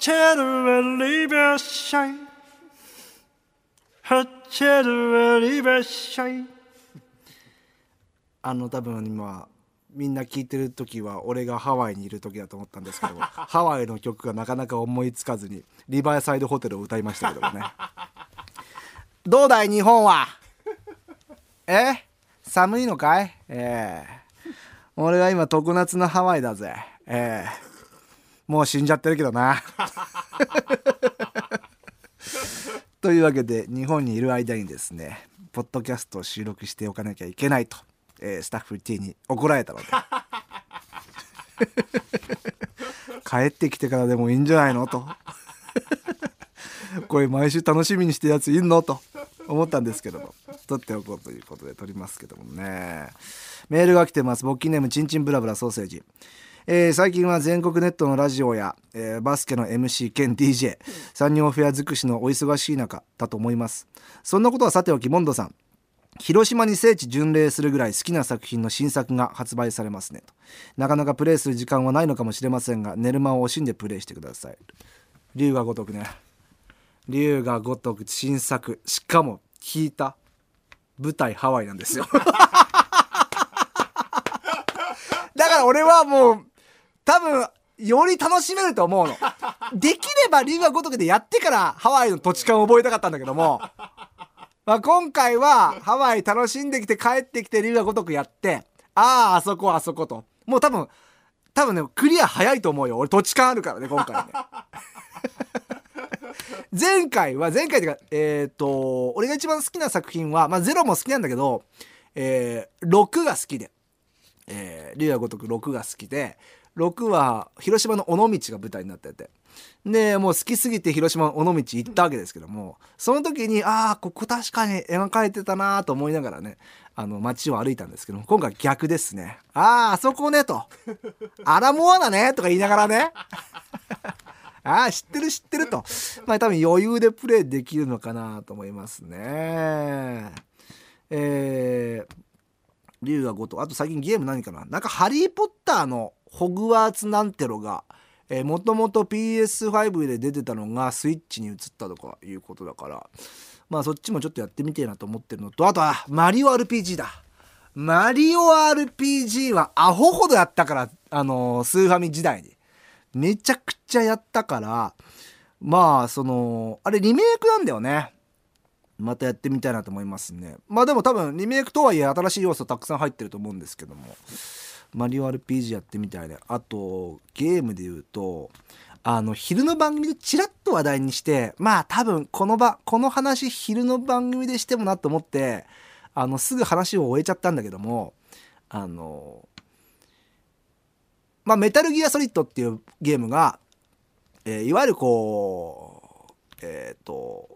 チェルエリベシャイハチェルエリベシャイあの多分今みんな聞いてる時は俺がハワイにいる時だと思ったんですけど ハワイの曲がなかなか思いつかずにリバーサイドホテルを歌いましたけどもね。どうだい日本は？え？寒いのかい？ええ俺は今常夏のハワイだぜ。ええもう死んじゃってるけどな。というわけで日本にいる間にですねポッドキャストを収録しておかなきゃいけないと、えースタッフ T に怒られたので。帰ってきてからでもいいんじゃないの？と。これ毎週楽しみにしてるやついんの？と。思ったんですけども。撮っておこうということで撮りますけどもね。メールが来てます。ボッキーネームチンチンブラブラソーセージえー最近は全国ネットのラジオや、えーバスケの MC 兼 DJ 産業フェア尽くしのお忙しい中だと思います。そんなことはさておきモンドさん。広島に聖地巡礼するぐらい好きな作品の新作が発売されますね。と。なかなかプレイする時間はないのかもしれませんが寝る間を惜しんでプレイしてください。龍が如くね。龍が如く新作。しかも聞いた舞台ハワイなんですよ。だから俺はもう多分より楽しめると思うの。できれば龍が如くでやってからハワイの土地感を覚えたかったんだけども。まあ、今回はハワイ楽しんできて帰ってきて龍が如くやってあああそこあそこと。もう多分多分ねクリア早いと思うよ。俺土地勘あるからね今回ね。前回は前回っていうかえっ、と俺が一番好きな作品はまあゼロも好きなんだけどえー、6が好きで。えー、龍が如く6が好きで6は広島の尾道が舞台になってて。でもう好きすぎて広島の尾道行ったわけですけどもその時にああここ確かに描かれてたなと思いながらねあの街を歩いたんですけども今回逆ですね。あああそこねと。アラモアナねとか言いながらね。ああ知ってる知ってると。まあ多分余裕でプレイできるのかなと思いますね。えー龍が如くあと最近ゲーム何かな。なんか「ハリー・ポッター」のホグワーツなんてろがもともと PS5 で出てたのがスイッチに移ったとかいうことだからまあそっちもちょっとやってみてえなと思ってるのとあとはマリオ RPG だ。マリオ RPG はアホほどやったからあのースーファミ時代に。めちゃくちゃやったからまあそのあれリメイクなんだよね。またやってみたいなと思いますね。まあでも多分リメイクとはいえ新しい要素たくさん入ってると思うんですけども。マリオ RPG やってみたいねあとゲームで言うとあの昼の番組でチラッと話題にしてまあ多分この場この話昼の番組でしてもなと思ってあのすぐ話を終えちゃったんだけどもあのまあメタルギアソリッドっていうゲームが、えーいわゆるこうえっ、と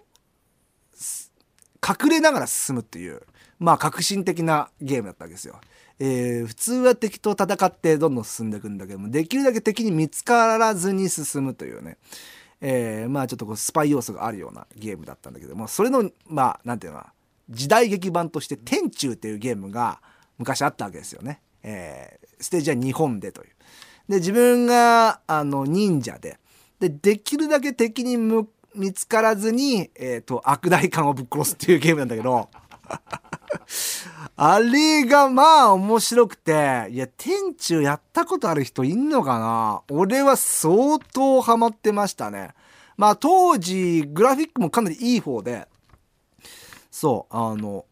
隠れながら進むっていうまあ革新的なゲームだったわけですよ。えー普通は敵と戦ってどんどん進んでいくんだけどもできるだけ敵に見つからずに進むというね、えーまあちょっとこうスパイ要素があるようなゲームだったんだけどもそれのまあなんていうのかな時代劇版として「天中」っていうゲームが昔あったわけですよね。えーステージは日本でという。で自分があの忍者ででできるだけ敵に見つからずに、えー、と悪大感をぶっ殺すっていうゲームなんだけどあれがまあ面白くていや天中やったことある人いんのかな？俺は相当ハマってましたね。まあ当時グラフィックもかなりいい方で。そうあの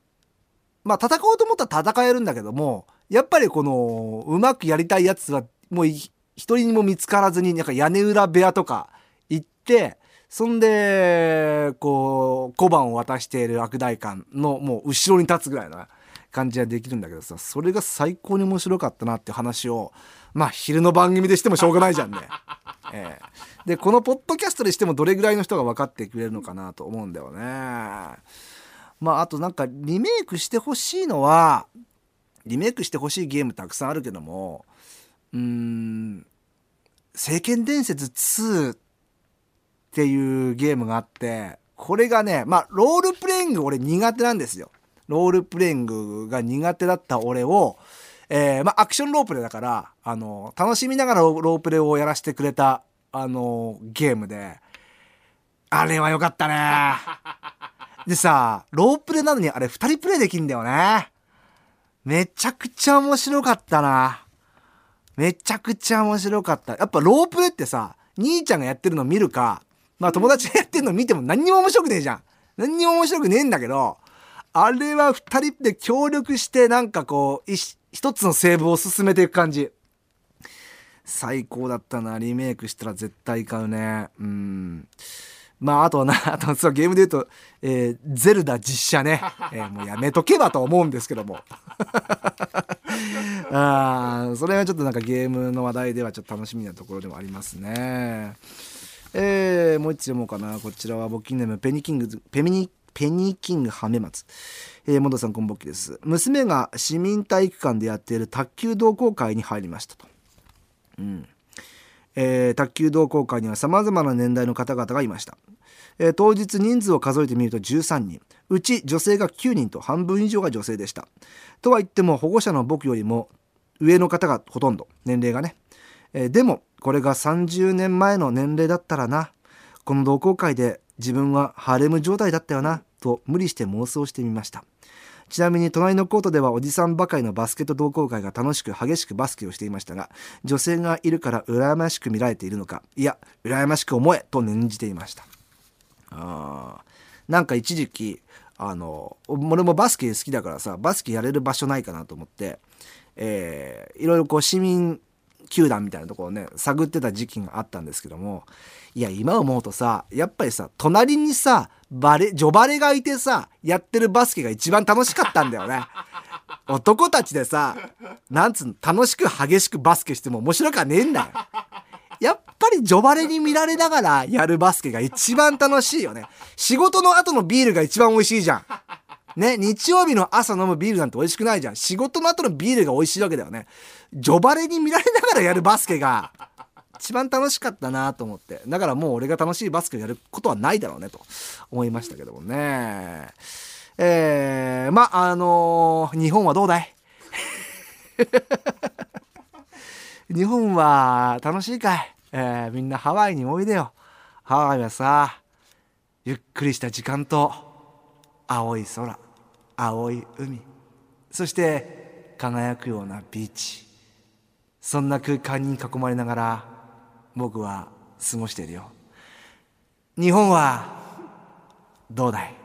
まあ戦おうと思ったら戦えるんだけどもやっぱりこのうまくやりたいやつはもう一人にも見つからずになんか屋根裏部屋とか行ってそんでこう小判を渡している悪大官のもう後ろに立つぐらいな感じができるんだけどさそれが最高に面白かったなって話をまあ昼の番組でしてもしょうがないじゃんね。ええでこのポッドキャストでしてもどれぐらいの人が分かってくれるのかなと思うんだよね。まああとなんかリメイクしてほしいのはリメイクしてほしいゲームたくさんあるけどもうーん「聖剣伝説2」っていうゲームがあってこれがねまあロールプレイング俺苦手なんですよ。ロールプレイングが苦手だった俺を、えーまあ、アクションロープレだからあの楽しみながらロープレをやらせてくれたあのゲームであれは良かったね。でさロープレなのにあれ2人プレイできんだよね。めちゃくちゃ面白かったな。めちゃくちゃ面白かった。やっぱロープレってさ兄ちゃんがやってるの見るかまあ友達がやってるの見ても何にも面白くねえじゃん。何にも面白くねえんだけどあれは2人で協力してなんかこう一つのセーブを進めていく感じ。最高だったな。リメイクしたら絶対買うね。うん。まああとはな あとそうゲームで言うと、えー、ゼルダ実写ね、えー、もうやめとけばと思うんですけども。あそれはちょっとなんかゲームの話題ではちょっと楽しみなところでもありますね。えー、もう一つ読もうかな。こちらは募金ネームペニキングペミニペニーキングハメ松えー、モさんこんぼっきです。娘が市民体育館でやっている卓球同好会に入りましたと。うん。えー、卓球同好会にはさまざまな年代の方々がいました、えー、当日人数を数えてみると13人。うち女性が9人と半分以上が女性でした。とは言っても保護者の僕よりも上の方がほとんど。年齢がね、えー、でもこれが30年前の年齢だったらな。この同好会で自分はハーレム状態だったよなと無理して妄想してみました。ちなみに隣のコートではおじさんばかりのバスケット同好会が楽しく激しくバスケをしていましたが女性がいるから羨ましく見られているのかいや羨ましく思えと念じていました。あなんか一時期あの俺もバスケ好きだからさバスケやれる場所ないかなと思って、えー、いろいろこう市民球団みたいなところをね探ってた時期があったんですけどもいや今思うとさやっぱりさ隣にさバレジョバレがいてさやってるバスケが一番楽しかったんだよね。男たちでさなんつうの楽しく激しくバスケしても面白くはねえんだよ。やっぱりジョバレに見られながらやるバスケが一番楽しいよね。仕事の後のビールが一番美味しいじゃん。ね、日曜日の朝飲むビールなんて美味しくないじゃん。仕事の後のビールが美味しいわけだよね。ジョバレに見られながらやるバスケが。一番楽しかったなと思って。だからもう俺が楽しいバスケをやることはないだろうねと。思いましたけどもね。えー、まあのー、日本はどうだい？日本は楽しいかい、えー、みんなハワイにおいでよ。ハワイはさゆっくりした時間と青い空。青い海。そして輝くようなビーチ。そんな空間に囲まれながら僕は過ごしているよ。日本はどうだい？